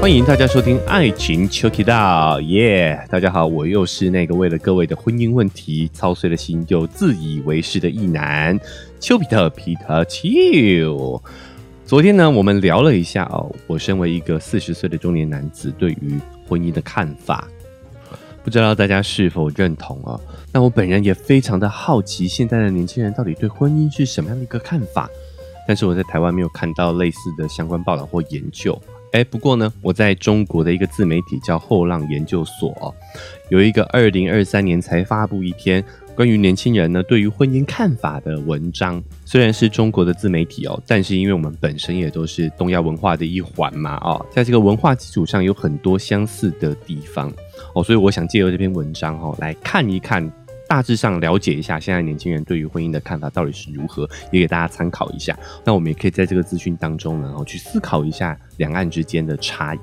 欢迎大家收听《爱情 Check It Out》，耶！大家好，我又是那个为了各位的婚姻问题操碎了心又自以为是的异男丘比特皮特丘。昨天呢，我们聊了一下哦，我身为一个四十岁的中年男子对于婚姻的看法，不知道大家是否认同哦？那我本人也非常的好奇，现在的年轻人到底对婚姻是什么样的一个看法？但是我在台湾没有看到类似的相关报道或研究。哎，不过呢，我在中国的一个自媒体叫后浪研究所，有一个二零二三年才发布一篇关于年轻人呢对于婚姻看法的文章。虽然是中国的自媒体哦，但是因为我们本身也都是东亚文化的一环嘛，哦，在这个文化基础上有很多相似的地方哦，所以我想借由这篇文章哦来看一看。大致上了解一下现在年轻人对于婚姻的看法到底是如何，也给大家参考一下。那我们也可以在这个资讯当中呢，然后去思考一下两岸之间的差异。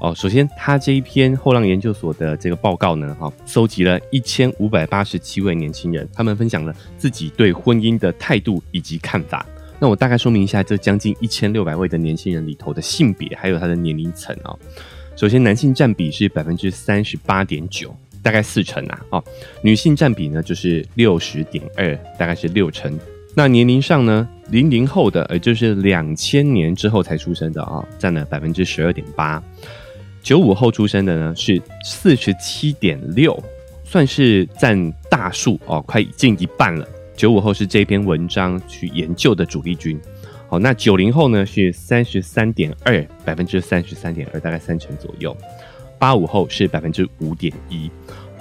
哦，首先，他这一篇后浪研究所的这个报告呢，哈，搜集了一千五百八十七位年轻人，他们分享了自己对婚姻的态度以及看法。那我大概说明一下，这将近一千六百位的年轻人里头的性别还有他的年龄层哦。首先，男性占比是百分之三十八点九。大概四成啊，哦，女性占比呢就是六十点二，大概是六成。那年龄上呢，零零后的，也就是两千年之后才出生的啊，占了百分之十二点八。九五后出生的呢是四十七点六，算是占大数哦，快近一半了。九五后是这篇文章去研究的主力军。好，那九零后呢是三十三点二，百分之三十三点二，大概三成左右。八五后是百分之五点一，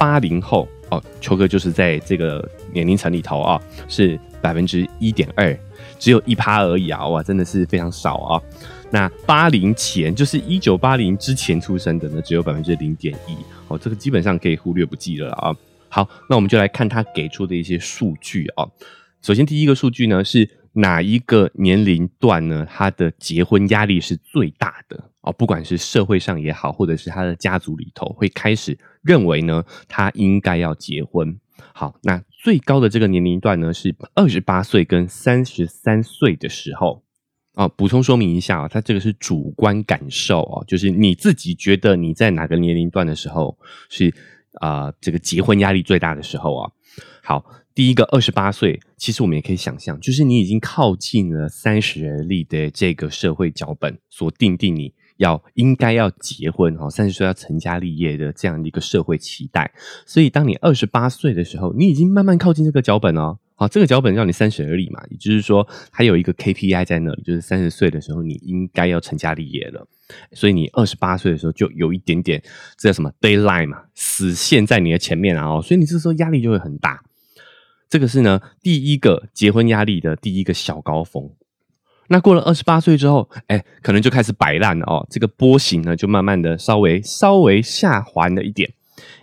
八零后哦，秋哥就是在这个年龄层里头啊，是百分之一点二，只有一趴而已啊，哇，真的是非常少啊。那八零前就是一九八零之前出生的呢，只有百分之零点一，哦，这个基本上可以忽略不计了啊。好，那我们就来看他给出的一些数据啊。首先第一个数据呢是哪一个年龄段呢？他的结婚压力是最大的？哦，不管是社会上也好，或者是他的家族里头，会开始认为呢，他应该要结婚。好，那最高的这个年龄段呢，是二十八岁跟三十三岁的时候。哦，补充说明一下啊，他这个是主观感受哦，就是你自己觉得你在哪个年龄段的时候是啊，这个结婚压力最大的时候啊。好，第一个二十八岁，其实我们也可以想象，就是你已经靠近了三十而立的这个社会脚本所定定你。要应该要结婚哈，三十岁要成家立业的这样的一个社会期待，所以当你二十八岁的时候，你已经慢慢靠近这个脚本哦。好，这个脚本让你三十而立嘛，也就是说，它有一个 KPI 在那里，就是三十岁的时候你应该要成家立业了。所以你二十八岁的时候就有一点点这叫什么 d a y l i n e 嘛，死线在你的前面啊，哦，所以你这时候压力就会很大。这个是呢第一个结婚压力的第一个小高峰。那过了二十八岁之后，哎，可能就开始摆烂了哦。这个波形呢，就慢慢的稍微稍微下滑了一点，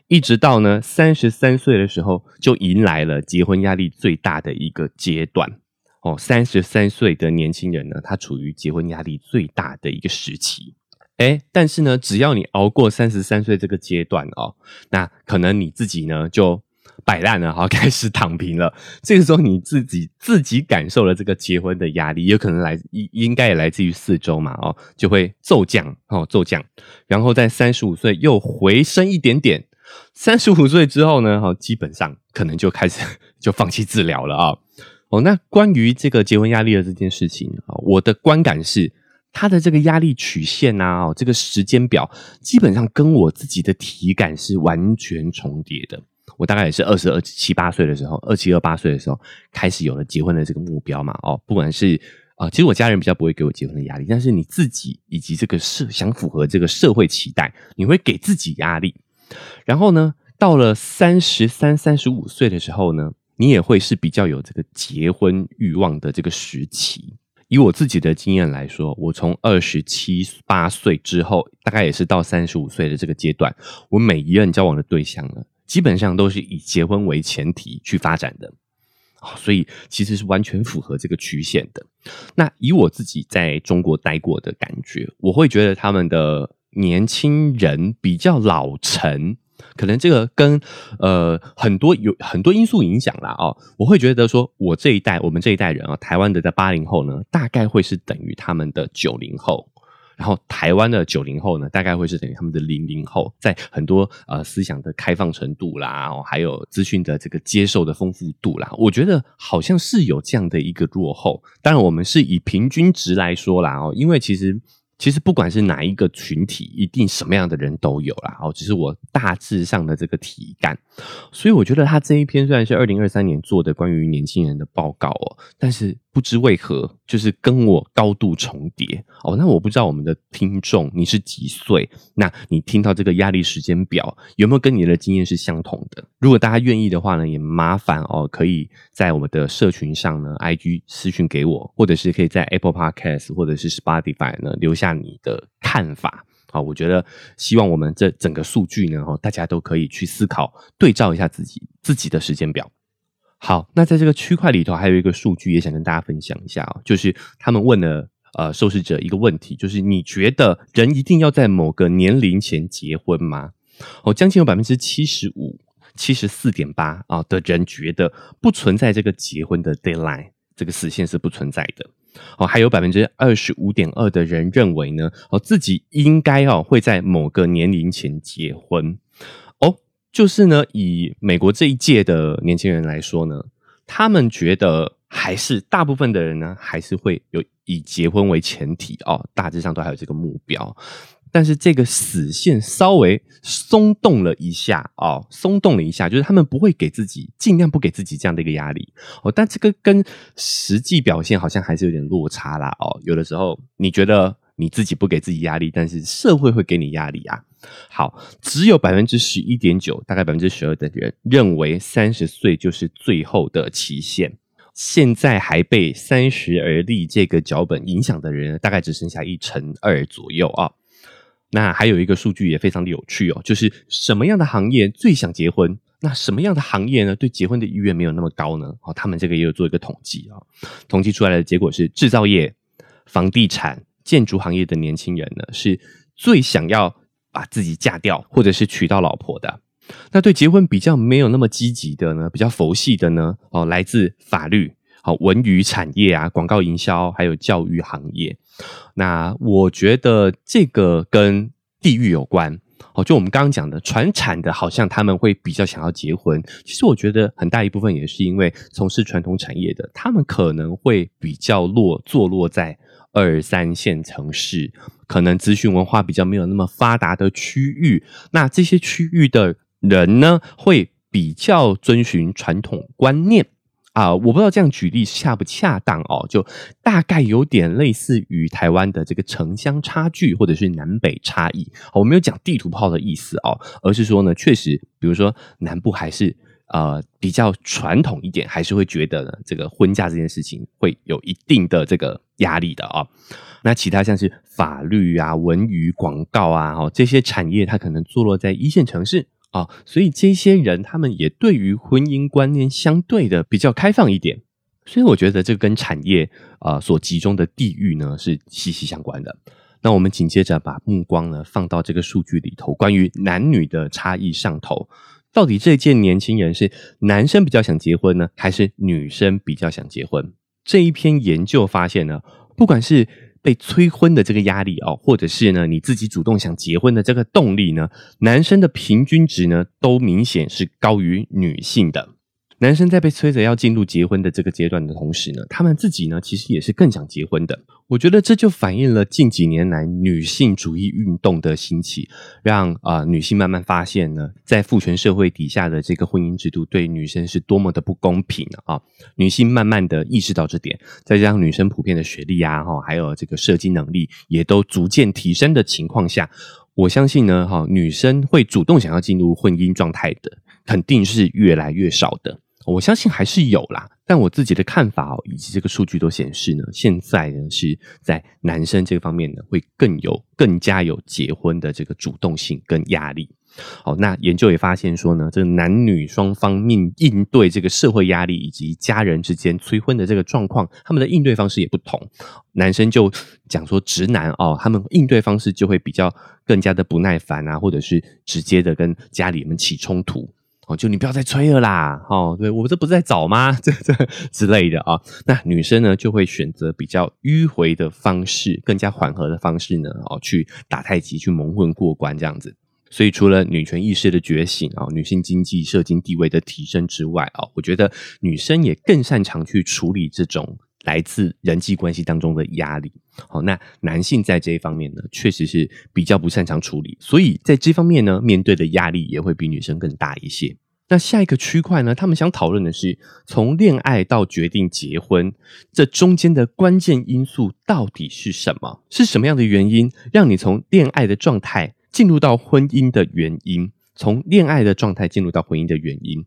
一直到呢三十三岁的时候，就迎来了结婚压力最大的一个阶段哦。三十三岁的年轻人呢，他处于结婚压力最大的一个时期。哎，但是呢，只要你熬过三十三岁这个阶段哦，那可能你自己呢就。摆烂了，好开始躺平了。这个时候你自己自己感受了这个结婚的压力，有可能来应应该也来自于四周嘛，哦，就会骤降哦，骤降。然后在三十五岁又回升一点点，三十五岁之后呢，哈，基本上可能就开始 就放弃治疗了啊。哦，那关于这个结婚压力的这件事情啊，我的观感是，他的这个压力曲线啊，哦，这个时间表基本上跟我自己的体感是完全重叠的。我大概也是二十二七八岁的时候，二七二八岁的时候开始有了结婚的这个目标嘛。哦，不管是啊，其实我家人比较不会给我结婚的压力，但是你自己以及这个社想符合这个社会期待，你会给自己压力。然后呢，到了三十三、三十五岁的时候呢，你也会是比较有这个结婚欲望的这个时期。以我自己的经验来说，我从二十七八岁之后，大概也是到三十五岁的这个阶段，我每一任交往的对象呢。基本上都是以结婚为前提去发展的，所以其实是完全符合这个曲线的。那以我自己在中国待过的感觉，我会觉得他们的年轻人比较老成，可能这个跟呃很多有很多因素影响啦。哦。我会觉得说，我这一代，我们这一代人啊，台湾的在八零后呢，大概会是等于他们的九零后。然后台湾的九零后呢，大概会是等于他们的零零后，在很多呃思想的开放程度啦，哦，还有资讯的这个接受的丰富度啦，我觉得好像是有这样的一个落后。当然，我们是以平均值来说啦，哦，因为其实。其实不管是哪一个群体，一定什么样的人都有啦。哦，只是我大致上的这个体感，所以我觉得他这一篇虽然是二零二三年做的关于年轻人的报告哦，但是。不知为何，就是跟我高度重叠哦。那我不知道我们的听众你是几岁？那你听到这个压力时间表有没有跟你的经验是相同的？如果大家愿意的话呢，也麻烦哦，可以在我们的社群上呢，IG 私讯给我，或者是可以在 Apple Podcast 或者是 Spotify 呢留下你的看法。好，我觉得希望我们这整个数据呢，哦，大家都可以去思考，对照一下自己自己的时间表。好，那在这个区块里头，还有一个数据也想跟大家分享一下哦，就是他们问了呃受试者一个问题，就是你觉得人一定要在某个年龄前结婚吗？哦，将近有百分之七十五，七十四点八啊的人觉得不存在这个结婚的 deadline，这个死线是不存在的。哦，还有百分之二十五点二的人认为呢，哦自己应该哦会在某个年龄前结婚。就是呢，以美国这一届的年轻人来说呢，他们觉得还是大部分的人呢，还是会有以结婚为前提哦，大致上都还有这个目标。但是这个死线稍微松动了一下哦，松动了一下，就是他们不会给自己尽量不给自己这样的一个压力哦。但这个跟实际表现好像还是有点落差啦哦。有的时候你觉得你自己不给自己压力，但是社会会给你压力啊。好，只有百分之十一点九，大概百分之十二的人认为三十岁就是最后的期限。现在还被三十而立这个脚本影响的人，大概只剩下一成二左右啊。那还有一个数据也非常的有趣哦，就是什么样的行业最想结婚？那什么样的行业呢？对结婚的意愿没有那么高呢？哦，他们这个也有做一个统计啊，统计出来的结果是制造业、房地产、建筑行业的年轻人呢，是最想要。把自己嫁掉，或者是娶到老婆的，那对结婚比较没有那么积极的呢，比较佛系的呢，哦，来自法律、好文娱产业啊，广告营销，还有教育行业。那我觉得这个跟地域有关，哦，就我们刚刚讲的传产的，好像他们会比较想要结婚。其实我觉得很大一部分也是因为从事传统产业的，他们可能会比较落坐落在。二三线城市可能资讯文化比较没有那么发达的区域，那这些区域的人呢，会比较遵循传统观念啊。我不知道这样举例恰不恰当哦，就大概有点类似于台湾的这个城乡差距，或者是南北差异。我没有讲地图炮的意思哦，而是说呢，确实，比如说南部还是。呃，比较传统一点，还是会觉得呢，这个婚嫁这件事情会有一定的这个压力的啊。那其他像是法律啊、文娱、广告啊，哦这些产业，它可能坐落在一线城市啊，所以这些人他们也对于婚姻观念相对的比较开放一点。所以我觉得这跟产业啊所集中的地域呢是息息相关的。那我们紧接着把目光呢放到这个数据里头，关于男女的差异上头。到底这届年轻人是男生比较想结婚呢，还是女生比较想结婚？这一篇研究发现呢，不管是被催婚的这个压力哦，或者是呢你自己主动想结婚的这个动力呢，男生的平均值呢，都明显是高于女性的。男生在被催着要进入结婚的这个阶段的同时呢，他们自己呢其实也是更想结婚的。我觉得这就反映了近几年来女性主义运动的兴起，让啊女性慢慢发现呢，在父权社会底下的这个婚姻制度对女生是多么的不公平啊！女性慢慢的意识到这点，再加上女生普遍的学历啊，哈，还有这个社经能力也都逐渐提升的情况下，我相信呢，哈，女生会主动想要进入婚姻状态的，肯定是越来越少的。我相信还是有啦，但我自己的看法哦，以及这个数据都显示呢，现在呢是在男生这个方面呢，会更有更加有结婚的这个主动性跟压力。好，那研究也发现说呢，这个男女双方面应对这个社会压力以及家人之间催婚的这个状况，他们的应对方式也不同。男生就讲说，直男哦，他们应对方式就会比较更加的不耐烦啊，或者是直接的跟家里人起冲突。哦，就你不要再催了啦，哦，对我这不是在找吗？这这之类的啊。那女生呢就会选择比较迂回的方式，更加缓和的方式呢，哦，去打太极，去蒙混过关这样子。所以除了女权意识的觉醒啊，女性经济社经地位的提升之外啊，我觉得女生也更擅长去处理这种来自人际关系当中的压力。好，那男性在这一方面呢，确实是比较不擅长处理，所以在这方面呢，面对的压力也会比女生更大一些。那下一个区块呢？他们想讨论的是，从恋爱到决定结婚，这中间的关键因素到底是什么？是什么样的原因让你从恋爱的状态进入到婚姻的原因？从恋爱的状态进入到婚姻的原因，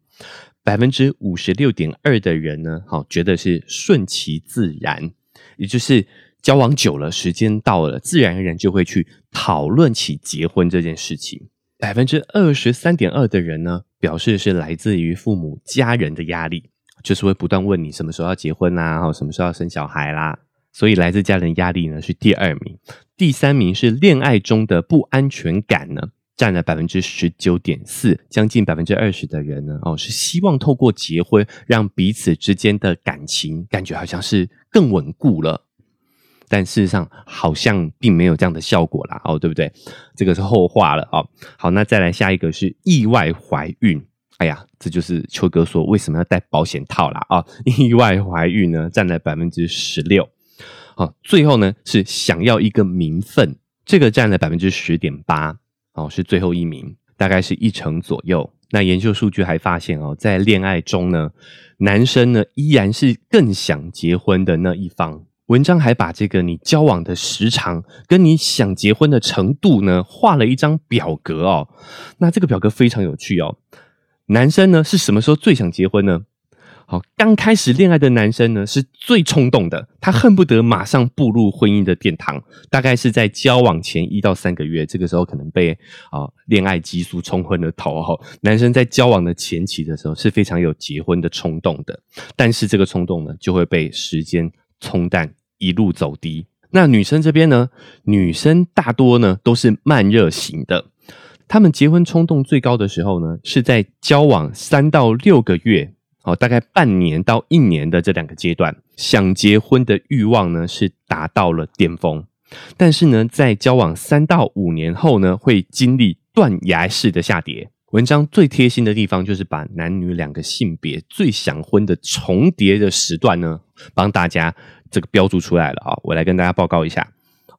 百分之五十六点二的人呢，好觉得是顺其自然，也就是交往久了，时间到了，自然而然就会去讨论起结婚这件事情。百分之二十三点二的人呢，表示是来自于父母家人的压力，就是会不断问你什么时候要结婚啦，什么时候要生小孩啦。所以来自家人压力呢是第二名，第三名是恋爱中的不安全感呢，占了百分之十九点四，将近百分之二十的人呢，哦是希望透过结婚让彼此之间的感情感觉好像是更稳固了。但事实上好像并没有这样的效果啦，哦，对不对？这个是后话了哦。好，那再来下一个是意外怀孕。哎呀，这就是秋哥说为什么要戴保险套啦啊！意外怀孕呢，占了百分之十六。好，最后呢是想要一个名分，这个占了百分之十点八。哦，是最后一名，大概是一成左右。那研究数据还发现哦，在恋爱中呢，男生呢依然是更想结婚的那一方。文章还把这个你交往的时长跟你想结婚的程度呢画了一张表格哦。那这个表格非常有趣哦。男生呢是什么时候最想结婚呢？好，刚开始恋爱的男生呢是最冲动的，他恨不得马上步入婚姻的殿堂。大概是在交往前一到三个月，这个时候可能被啊恋爱激素冲昏了头哈。男生在交往的前期的时候是非常有结婚的冲动的，但是这个冲动呢就会被时间。冲淡一路走低。那女生这边呢？女生大多呢都是慢热型的。她们结婚冲动最高的时候呢，是在交往三到六个月，哦，大概半年到一年的这两个阶段，想结婚的欲望呢是达到了巅峰。但是呢，在交往三到五年后呢，会经历断崖式的下跌。文章最贴心的地方就是把男女两个性别最想婚的重叠的时段呢，帮大家这个标注出来了啊！我来跟大家报告一下。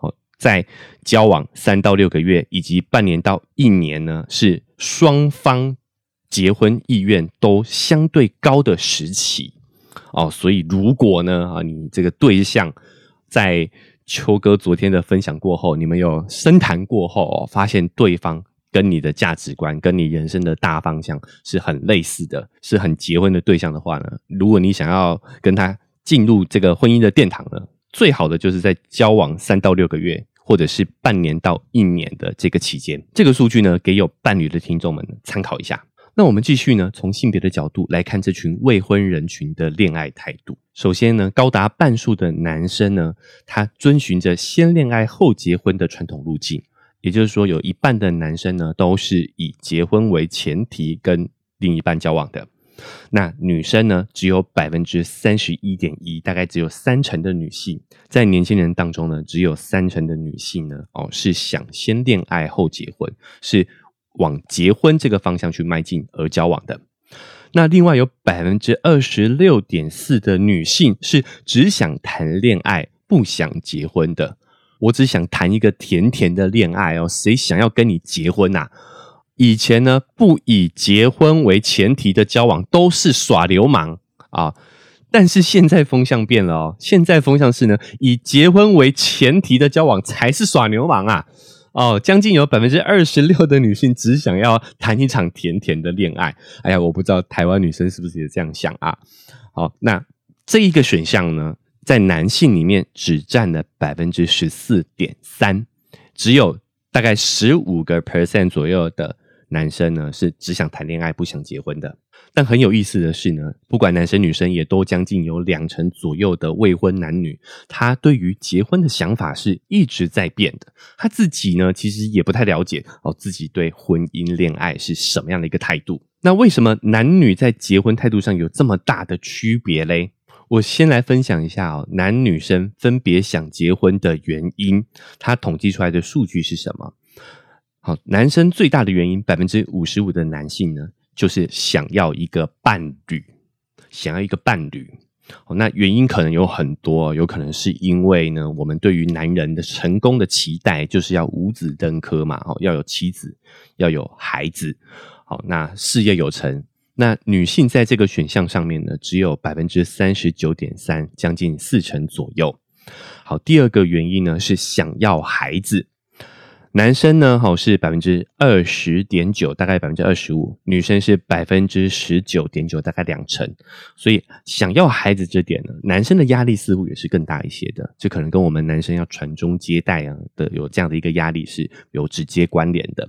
哦，在交往三到六个月以及半年到一年呢，是双方结婚意愿都相对高的时期哦。所以如果呢啊，你这个对象在秋哥昨天的分享过后，你们有深谈过后，发现对方。跟你的价值观、跟你人生的大方向是很类似的，是很结婚的对象的话呢，如果你想要跟他进入这个婚姻的殿堂呢，最好的就是在交往三到六个月，或者是半年到一年的这个期间。这个数据呢，给有伴侣的听众们参考一下。那我们继续呢，从性别的角度来看这群未婚人群的恋爱态度。首先呢，高达半数的男生呢，他遵循着先恋爱后结婚的传统路径。也就是说，有一半的男生呢，都是以结婚为前提跟另一半交往的。那女生呢，只有百分之三十一点一，大概只有三成的女性，在年轻人当中呢，只有三成的女性呢，哦，是想先恋爱后结婚，是往结婚这个方向去迈进而交往的。那另外有百分之二十六点四的女性是只想谈恋爱，不想结婚的。我只想谈一个甜甜的恋爱哦，谁想要跟你结婚呐？以前呢，不以结婚为前提的交往都是耍流氓啊，但是现在风向变了哦，现在风向是呢，以结婚为前提的交往才是耍流氓啊！哦，将近有百分之二十六的女性只想要谈一场甜甜的恋爱。哎呀，我不知道台湾女生是不是也这样想啊？好，那这一个选项呢？在男性里面只占了百分之十四点三，只有大概十五个 percent 左右的男生呢是只想谈恋爱不想结婚的。但很有意思的是呢，不管男生女生，也都将近有两成左右的未婚男女，他对于结婚的想法是一直在变的。他自己呢其实也不太了解哦，自己对婚姻恋爱是什么样的一个态度。那为什么男女在结婚态度上有这么大的区别嘞？我先来分享一下哦，男女生分别想结婚的原因，他统计出来的数据是什么？好，男生最大的原因，百分之五十五的男性呢，就是想要一个伴侣，想要一个伴侣。哦，那原因可能有很多，有可能是因为呢，我们对于男人的成功的期待就是要五子登科嘛，哦，要有妻子，要有孩子，好，那事业有成。那女性在这个选项上面呢，只有百分之三十九点三，将近四成左右。好，第二个原因呢是想要孩子。男生呢，好是百分之二十点九，大概百分之二十五；女生是百分之十九点九，大概两成。所以想要孩子这点呢，男生的压力似乎也是更大一些的。这可能跟我们男生要传宗接代啊的有这样的一个压力是有直接关联的。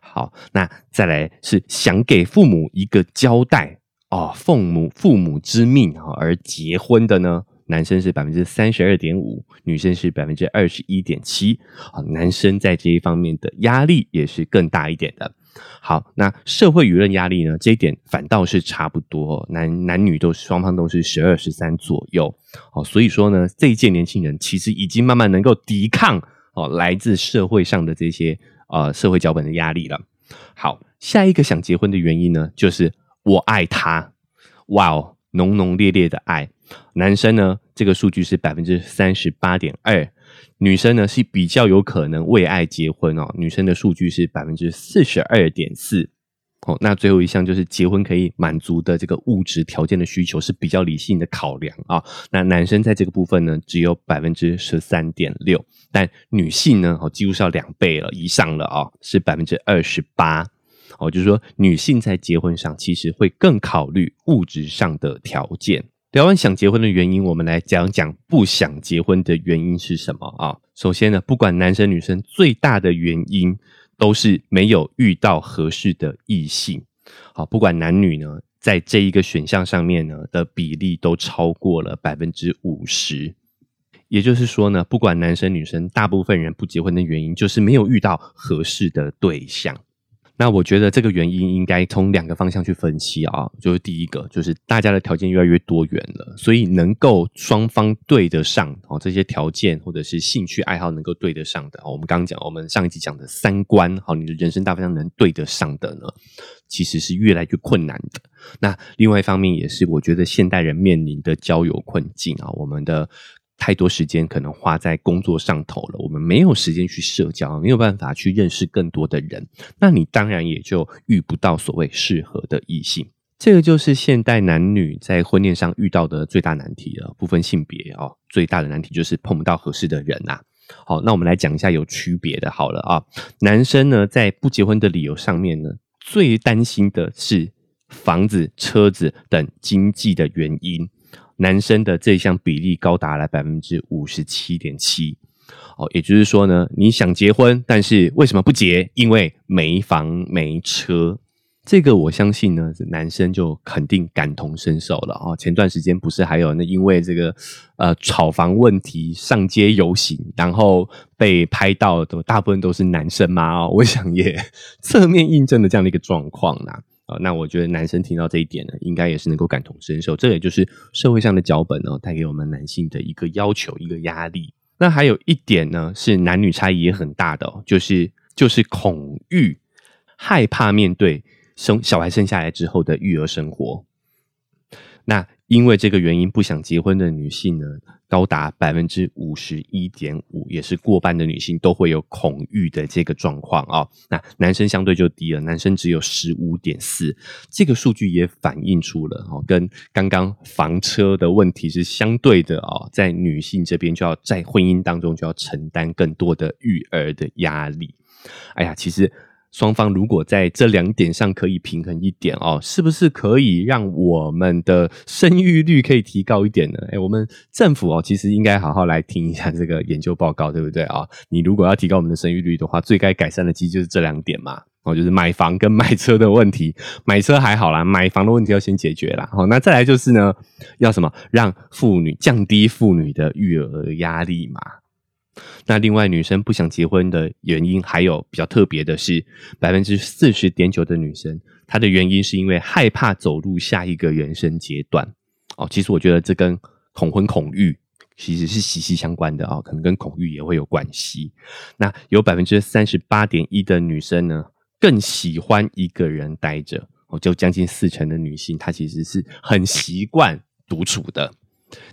好，那再来是想给父母一个交代哦，奉母父母之命啊而结婚的呢？男生是百分之三十二点五，女生是百分之二十一点七。啊，男生在这一方面的压力也是更大一点的。好，那社会舆论压力呢？这一点反倒是差不多，男男女都双方都是十二十三左右。哦，所以说呢，这一届年轻人其实已经慢慢能够抵抗哦来自社会上的这些呃社会脚本的压力了。好，下一个想结婚的原因呢，就是我爱他。哇哦，浓浓烈烈的爱。男生呢，这个数据是百分之三十八点二，女生呢是比较有可能为爱结婚哦。女生的数据是百分之四十二点四。哦，那最后一项就是结婚可以满足的这个物质条件的需求是比较理性的考量啊。那男生在这个部分呢，只有百分之十三点六，但女性呢，哦几乎是要两倍了以上了啊，是百分之二十八。哦，就是说女性在结婚上其实会更考虑物质上的条件。聊完想结婚的原因，我们来讲讲不想结婚的原因是什么啊？首先呢，不管男生女生，最大的原因都是没有遇到合适的异性。好，不管男女呢，在这一个选项上面呢的比例都超过了百分之五十。也就是说呢，不管男生女生，大部分人不结婚的原因就是没有遇到合适的对象。那我觉得这个原因应该从两个方向去分析啊，就是第一个就是大家的条件越来越多元了，所以能够双方对得上哦这些条件或者是兴趣爱好能够对得上的，我们刚刚讲我们上一集讲的三观，好，你的人生大方向能对得上的呢，其实是越来越困难的。那另外一方面也是我觉得现代人面临的交友困境啊，我们的。太多时间可能花在工作上头了，我们没有时间去社交，没有办法去认识更多的人，那你当然也就遇不到所谓适合的异性。这个就是现代男女在婚恋上遇到的最大难题了，不分性别哦，最大的难题就是碰不到合适的人呐。好，那我们来讲一下有区别的，好了啊，男生呢在不结婚的理由上面呢，最担心的是房子、车子等经济的原因。男生的这项比例高达了百分之五十七点七，哦，也就是说呢，你想结婚，但是为什么不结？因为没房没车。这个我相信呢，男生就肯定感同身受了哦。前段时间不是还有那因为这个呃炒房问题上街游行，然后被拍到的大部分都是男生吗？哦，我想也 侧面印证了这样的一个状况啦。啊那我觉得男生听到这一点呢，应该也是能够感同身受。这也就是社会上的脚本呢，带给我们男性的一个要求、一个压力。那还有一点呢，是男女差异也很大的，就是就是恐惧、害怕面对生小孩生下来之后的育儿生活。那因为这个原因不想结婚的女性呢？高达百分之五十一点五，也是过半的女性都会有恐育的这个状况啊。那男生相对就低了，男生只有十五点四。这个数据也反映出了哦，跟刚刚房车的问题是相对的哦，在女性这边就要在婚姻当中就要承担更多的育儿的压力。哎呀，其实。双方如果在这两点上可以平衡一点哦，是不是可以让我们的生育率可以提高一点呢？哎，我们政府哦，其实应该好好来听一下这个研究报告，对不对啊？你如果要提高我们的生育率的话，最该改善的其实就是这两点嘛，哦，就是买房跟买车的问题。买车还好啦，买房的问题要先解决啦。好，那再来就是呢，要什么？让妇女降低妇女的育儿压力嘛。那另外，女生不想结婚的原因还有比较特别的是，百分之四十点九的女生，她的原因是因为害怕走入下一个人生阶段。哦，其实我觉得这跟恐婚恐育其实是息息相关的啊，可能跟恐育也会有关系。那有百分之三十八点一的女生呢，更喜欢一个人待着。哦，就将近四成的女性，她其实是很习惯独处的。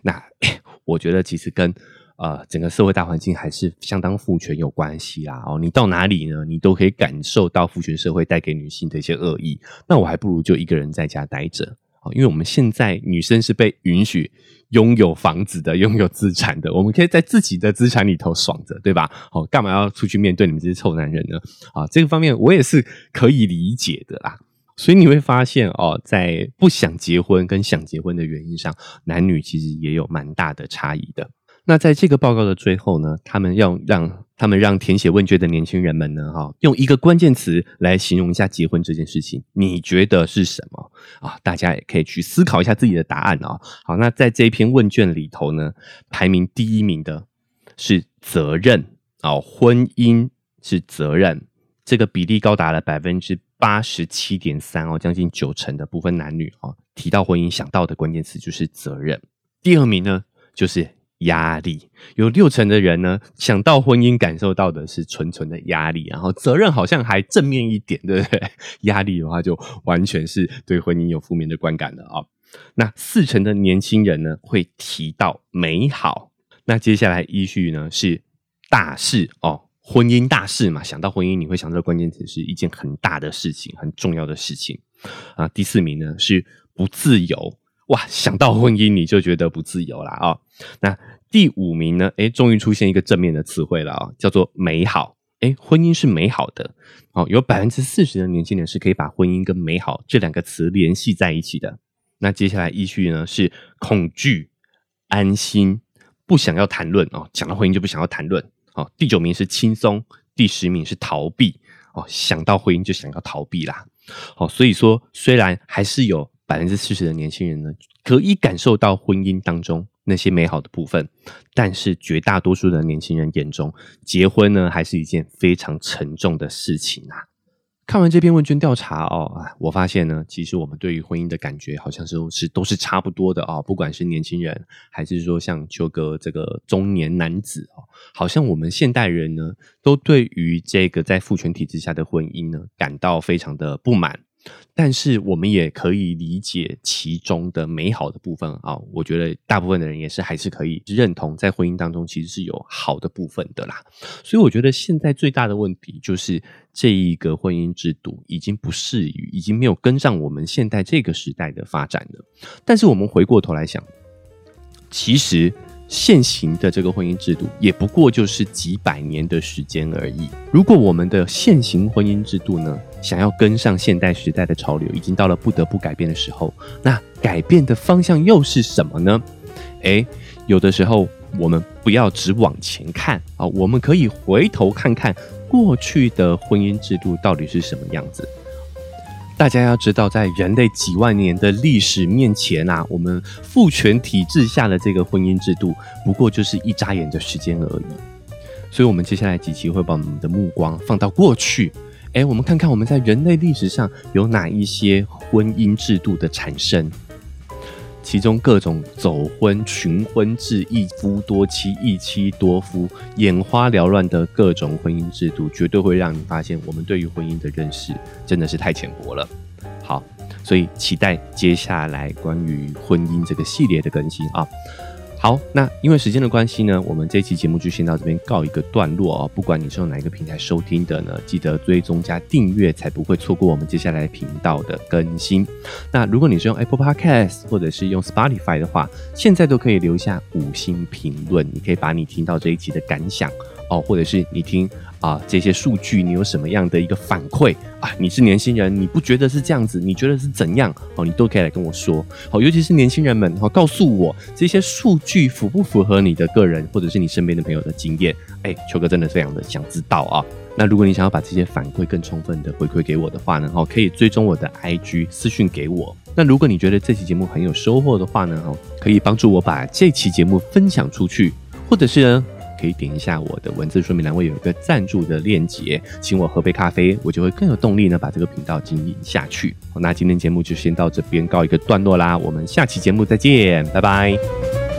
那 我觉得其实跟呃整个社会大环境还是相当父权有关系啦。哦，你到哪里呢，你都可以感受到父权社会带给女性的一些恶意。那我还不如就一个人在家待着。哦，因为我们现在女生是被允许拥有房子的，拥有资产的，我们可以在自己的资产里头爽着，对吧？哦，干嘛要出去面对你们这些臭男人呢？啊，这个方面我也是可以理解的啦。所以你会发现哦，在不想结婚跟想结婚的原因上，男女其实也有蛮大的差异的。那在这个报告的最后呢，他们要让他们让填写问卷的年轻人们呢，哈，用一个关键词来形容一下结婚这件事情，你觉得是什么啊？大家也可以去思考一下自己的答案啊。好，那在这一篇问卷里头呢，排名第一名的是责任啊，婚姻是责任，这个比例高达了百分之。八十七点三哦，将近九成的部分男女哦，提到婚姻想到的关键词就是责任。第二名呢，就是压力，有六成的人呢想到婚姻感受到的是纯纯的压力，然后责任好像还正面一点，对不对？压力的话就完全是对婚姻有负面的观感的啊。那四成的年轻人呢会提到美好，那接下来依序呢是大事哦。婚姻大事嘛，想到婚姻，你会想到关键词是一件很大的事情，很重要的事情啊。第四名呢是不自由，哇，想到婚姻你就觉得不自由啦啊。那第五名呢？诶，终于出现一个正面的词汇了啊，叫做美好。诶，婚姻是美好的哦，有百分之四十的年轻人是可以把婚姻跟美好这两个词联系在一起的。那接下来依序呢是恐惧、安心、不想要谈论哦，讲到婚姻就不想要谈论。哦，第九名是轻松，第十名是逃避。哦，想到婚姻就想要逃避啦。哦，所以说虽然还是有百分之四十的年轻人呢，可以感受到婚姻当中那些美好的部分，但是绝大多数的年轻人眼中，结婚呢还是一件非常沉重的事情啊。看完这篇问卷调查哦，我发现呢，其实我们对于婚姻的感觉好像是是都是差不多的哦。不管是年轻人，还是说像秋哥这个中年男子哦，好像我们现代人呢，都对于这个在父权体制下的婚姻呢，感到非常的不满。但是我们也可以理解其中的美好的部分啊，我觉得大部分的人也是还是可以认同，在婚姻当中其实是有好的部分的啦。所以我觉得现在最大的问题就是这一个婚姻制度已经不适于，已经没有跟上我们现在这个时代的发展了。但是我们回过头来想，其实。现行的这个婚姻制度也不过就是几百年的时间而已。如果我们的现行婚姻制度呢，想要跟上现代时代的潮流，已经到了不得不改变的时候，那改变的方向又是什么呢？诶，有的时候我们不要只往前看啊，我们可以回头看看过去的婚姻制度到底是什么样子。大家要知道，在人类几万年的历史面前啊，我们父权体制下的这个婚姻制度，不过就是一眨眼的时间而已。所以，我们接下来几期会把我们的目光放到过去，哎，我们看看我们在人类历史上有哪一些婚姻制度的产生。其中各种走婚、群婚制、一夫多妻、一妻多夫、眼花缭乱的各种婚姻制度，绝对会让你发现我们对于婚姻的认识真的是太浅薄了。好，所以期待接下来关于婚姻这个系列的更新啊。好，那因为时间的关系呢，我们这期节目就先到这边告一个段落哦。不管你是用哪一个平台收听的呢，记得追踪加订阅，才不会错过我们接下来频道的更新。那如果你是用 Apple Podcast 或者是用 Spotify 的话，现在都可以留下五星评论，你可以把你听到这一期的感想哦，或者是你听。啊，这些数据你有什么样的一个反馈啊？你是年轻人，你不觉得是这样子？你觉得是怎样？哦，你都可以来跟我说。好，尤其是年轻人们，好，告诉我这些数据符不符合你的个人或者是你身边的朋友的经验？哎，秋哥真的非常的想知道啊。那如果你想要把这些反馈更充分的回馈给我的话呢，哦，可以追踪我的 IG 私讯给我。那如果你觉得这期节目很有收获的话呢，哦，可以帮助我把这期节目分享出去，或者是呢。可以点一下我的文字说明栏位有一个赞助的链接，请我喝杯咖啡，我就会更有动力呢把这个频道经营下去。那今天节目就先到这边告一个段落啦，我们下期节目再见，拜拜。